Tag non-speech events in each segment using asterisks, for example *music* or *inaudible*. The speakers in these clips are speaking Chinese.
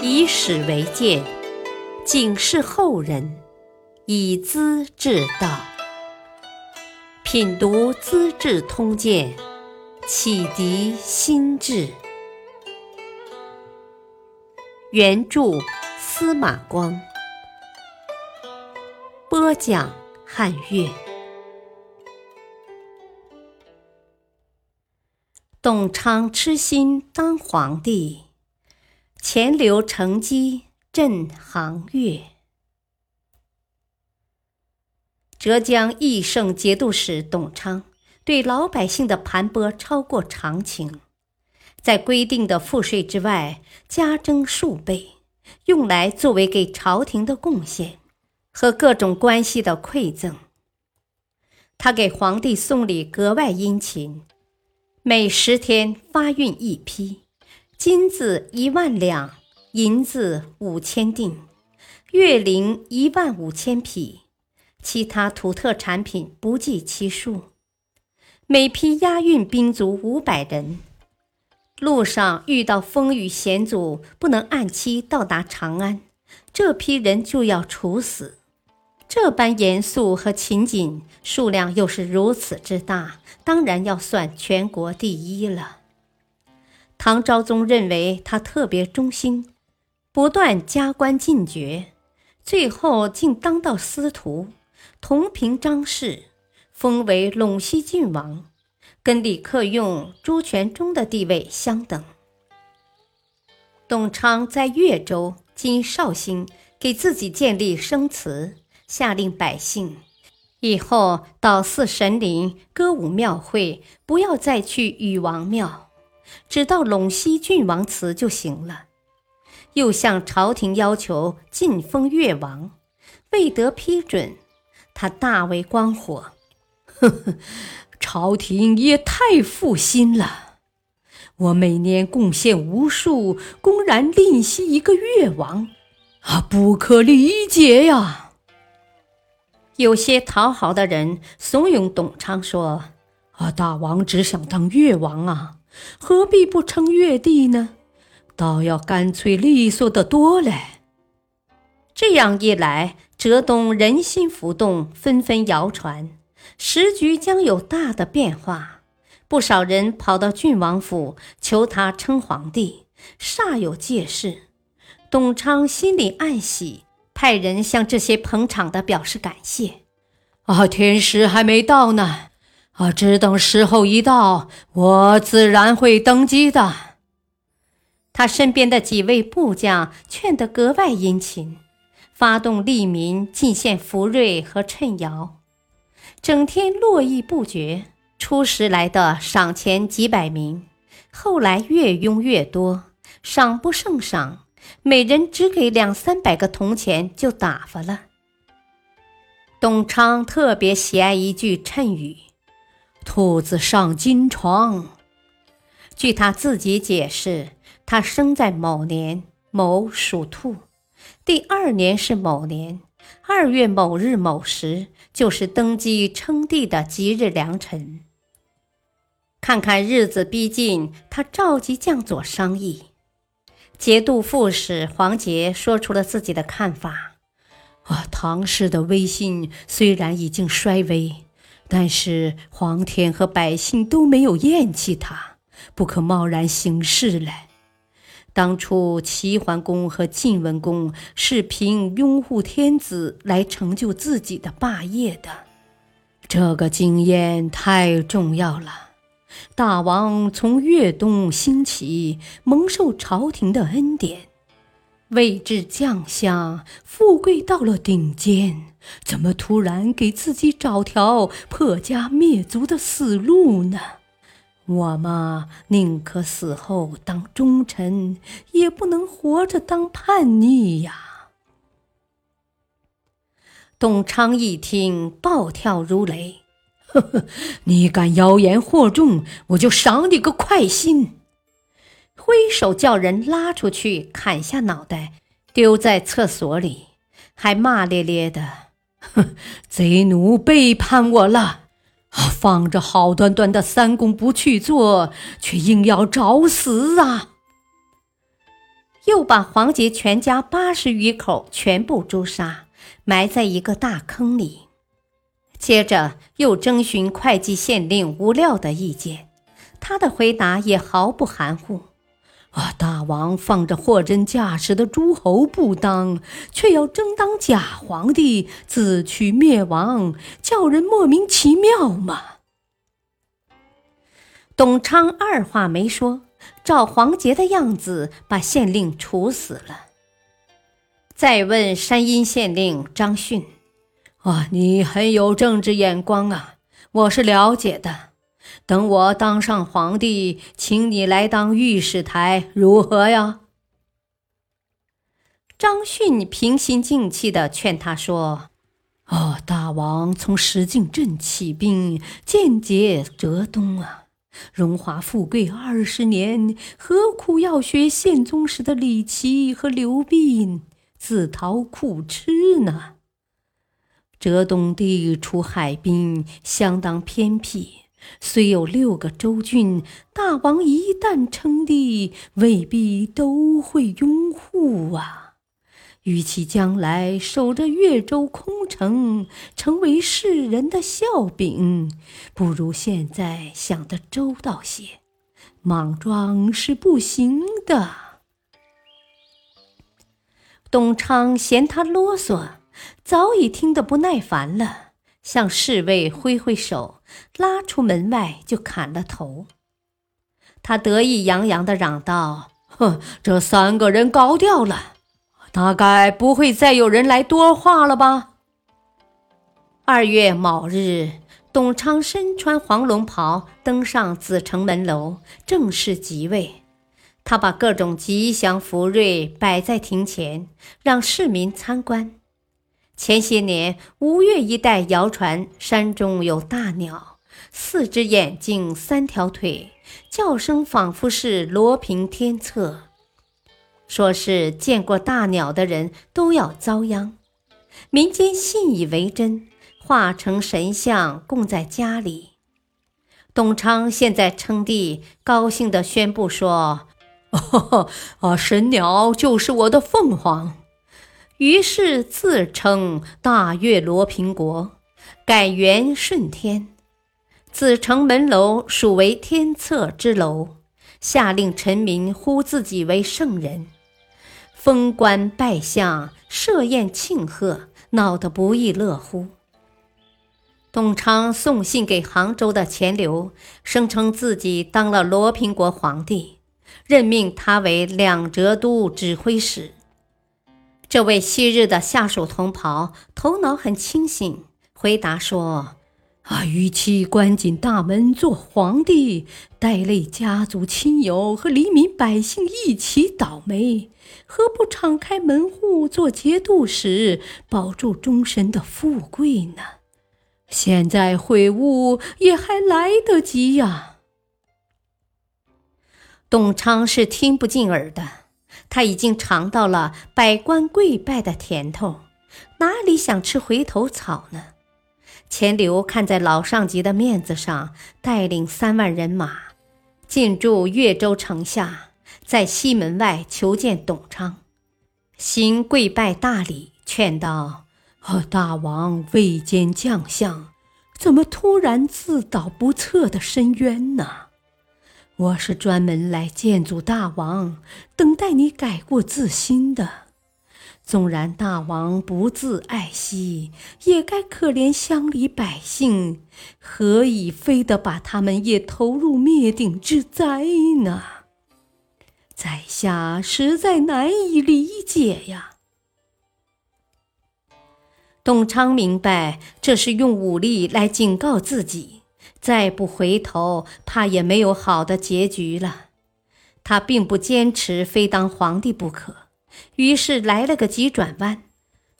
以史为鉴，警示后人，以资治道。品读《资治通鉴》，启迪心智。原著司马光，播讲汉乐。董昌痴心当皇帝。钱流乘机镇杭越。浙江义胜节度使董昌对老百姓的盘剥超过常情，在规定的赋税之外加征数倍，用来作为给朝廷的贡献和各种关系的馈赠。他给皇帝送礼格外殷勤，每十天发运一批。金子一万两，银子五千锭，月龄一万五千匹，其他土特产品不计其数。每批押运兵卒五百人，路上遇到风雨险阻，不能按期到达长安，这批人就要处死。这般严肃和勤谨，数量又是如此之大，当然要算全国第一了。唐昭宗认为他特别忠心，不断加官进爵，最后竟当到司徒，同平章事，封为陇西郡王，跟李克用、朱全忠的地位相等。董昌在越州（今绍兴）给自己建立生祠，下令百姓以后到祀神灵、歌舞庙会，不要再去禹王庙。只到陇西郡王祠就行了，又向朝廷要求晋封越王，未得批准，他大为光火，呵呵，朝廷也太负心了。我每年贡献无数，公然吝惜一个越王，啊，不可理解呀！有些讨好的人怂恿董昌说：“啊，大王只想当越王啊！”何必不称越帝呢？倒要干脆利索的多嘞。这样一来，浙东人心浮动，纷纷谣传，时局将有大的变化。不少人跑到郡王府求他称皇帝，煞有介事。董昌心里暗喜，派人向这些捧场的表示感谢。啊，天时还没到呢。啊！只等时候一到，我自然会登基的。他身边的几位部将劝得格外殷勤，发动利民进献福瑞和趁摇，整天络绎不绝。初时来的赏钱几百名，后来越拥越多，赏不胜赏，每人只给两三百个铜钱就打发了。董昌特别喜爱一句谶语。兔子上金床。据他自己解释，他生在某年某属兔，第二年是某年二月某日某时，就是登基称帝的吉日良辰。看看日子逼近，他召集将佐商议。节度副使黄杰说出了自己的看法：啊，唐氏的威信虽然已经衰微。但是皇天和百姓都没有厌弃他，不可贸然行事嘞。当初齐桓公和晋文公是凭拥护天子来成就自己的霸业的，这个经验太重要了。大王从越东兴起，蒙受朝廷的恩典。位至将相，富贵到了顶尖，怎么突然给自己找条破家灭族的死路呢？我嘛，宁可死后当忠臣，也不能活着当叛逆呀！董昌一听，暴跳如雷：“呵呵，你敢妖言惑众，我就赏你个快心！”挥手叫人拉出去，砍下脑袋，丢在厕所里，还骂咧咧的：“，哼 *laughs* 贼奴背叛我了！放着好端端的三公不去做，却硬要找死啊！”又把黄杰全家八十余口全部诛杀，埋在一个大坑里。接着又征询会稽县令吴廖的意见，他的回答也毫不含糊。啊！大王放着货真价实的诸侯不当，却要争当假皇帝，自取灭亡，叫人莫名其妙嘛。董昌二话没说，照黄杰的样子把县令处死了。再问山阴县令张逊：“啊，你很有政治眼光啊，我是了解的。”等我当上皇帝，请你来当御史台，如何呀？张逊平心静气地劝他说：“哦，大王从石敬镇起兵，间接浙东啊，荣华富贵二十年，何苦要学宪宗时的李琦和刘弼自讨苦吃呢？浙东地处海滨，相当偏僻。”虽有六个州郡，大王一旦称帝，未必都会拥护啊。与其将来守着越州空城，成为世人的笑柄，不如现在想得周到些。莽撞是不行的。董昌嫌他啰嗦，早已听得不耐烦了。向侍卫挥挥手，拉出门外就砍了头。他得意洋洋地嚷道：“哼，这三个人高调了，大概不会再有人来多话了吧？”二月卯日，董昌身穿黄龙袍，登上紫城门楼，正式即位。他把各种吉祥福瑞摆在庭前，让市民参观。前些年，吴越一带谣传山中有大鸟，四只眼睛，三条腿，叫声仿佛是罗平天策，说是见过大鸟的人都要遭殃。民间信以为真，化成神像供在家里。董昌现在称帝，高兴地宣布说：“ *laughs* 哦，神鸟就是我的凤凰。”于是自称大越罗平国，改元顺天。紫城门楼属为天策之楼，下令臣民呼自己为圣人，封官拜相，设宴庆贺，闹得不亦乐乎。董昌送信给杭州的钱镠，声称自己当了罗平国皇帝，任命他为两浙都指挥使。这位昔日的下属同袍头脑很清醒，回答说：“啊，与其关紧大门做皇帝，带累家族亲友和黎民百姓一起倒霉，何不敞开门户做节度使，保住终身的富贵呢？现在悔悟也还来得及呀。”董昌是听不进耳的。他已经尝到了百官跪拜的甜头，哪里想吃回头草呢？钱镠看在老上级的面子上，带领三万人马进驻越州城下，在西门外求见董昌，行跪拜大礼，劝道：“哦，大王未见将相，怎么突然自导不测的深渊呢？”我是专门来见祖大王，等待你改过自新的。纵然大王不自爱惜，也该可怜乡里百姓，何以非得把他们也投入灭顶之灾呢？在下实在难以理解呀。董昌明白，这是用武力来警告自己。再不回头，怕也没有好的结局了。他并不坚持非当皇帝不可，于是来了个急转弯，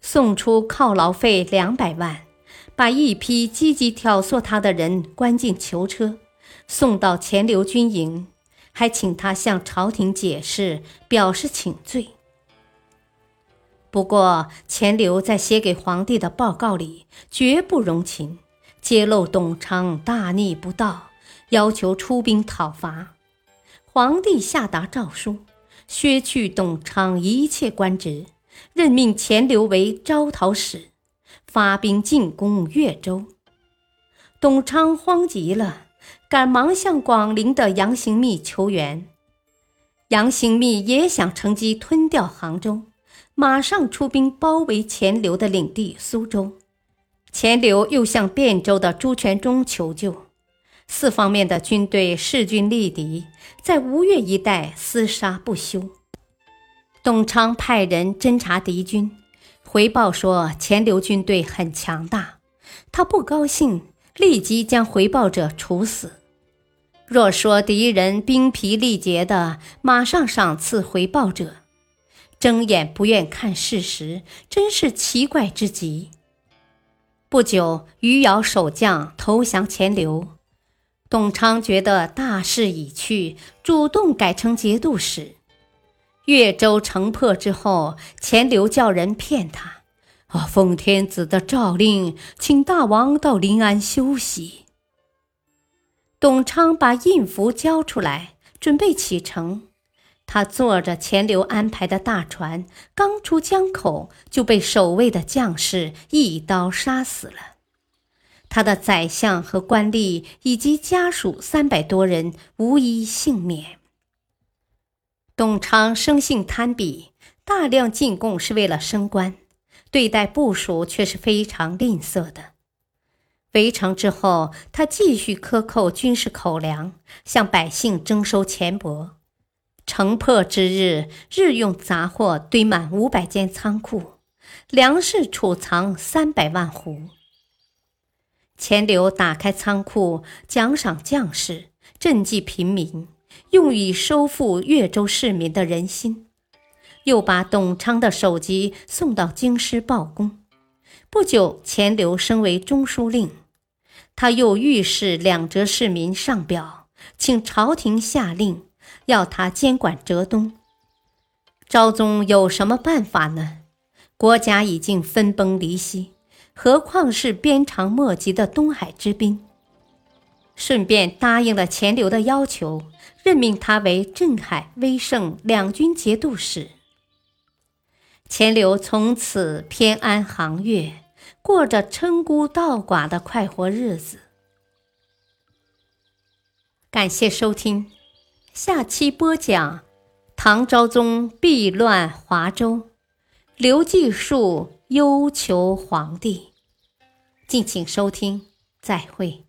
送出犒劳费两百万，把一批积极挑唆他的人关进囚车，送到钱镠军营，还请他向朝廷解释，表示请罪。不过，钱镠在写给皇帝的报告里绝不容情。揭露董昌大逆不道，要求出兵讨伐。皇帝下达诏书，削去董昌一切官职，任命钱镠为招讨使，发兵进攻越州。董昌慌极了，赶忙向广陵的杨行密求援。杨行密也想乘机吞掉杭州，马上出兵包围钱镠的领地苏州。钱镠又向汴州的朱全忠求救。四方面的军队势均力敌，在吴越一带厮杀不休。董昌派人侦察敌军，回报说钱镠军队很强大。他不高兴，立即将回报者处死。若说敌人兵疲力竭的，马上赏赐回报者，睁眼不愿看事实，真是奇怪之极。不久，余姚守将投降钱镠。董昌觉得大势已去，主动改成节度使。越州城破之后，钱镠叫人骗他：“啊，奉天子的诏令，请大王到临安休息。”董昌把印符交出来，准备启程。他坐着钱镠安排的大船，刚出江口，就被守卫的将士一刀杀死了。他的宰相和官吏以及家属三百多人无一幸免。董昌生性贪鄙，大量进贡是为了升官，对待部属却是非常吝啬的。围城之后，他继续克扣军事口粮，向百姓征收钱帛。城破之日，日用杂货堆满五百间仓库，粮食储藏三百万斛。钱镠打开仓库，奖赏将士，赈济贫民，用以收复越州市民的人心。又把董昌的首级送到京师报功。不久，钱镠升为中书令。他又御史两浙市民上表，请朝廷下令，要他监管浙东。昭宗有什么办法呢？国家已经分崩离析。何况是鞭长莫及的东海之滨。顺便答应了钱镠的要求，任命他为镇海、威胜两军节度使。钱镠从此偏安杭越，过着称孤道寡的快活日子。感谢收听，下期播讲唐昭宗避乱华州，刘继树忧求皇帝。敬请收听，再会。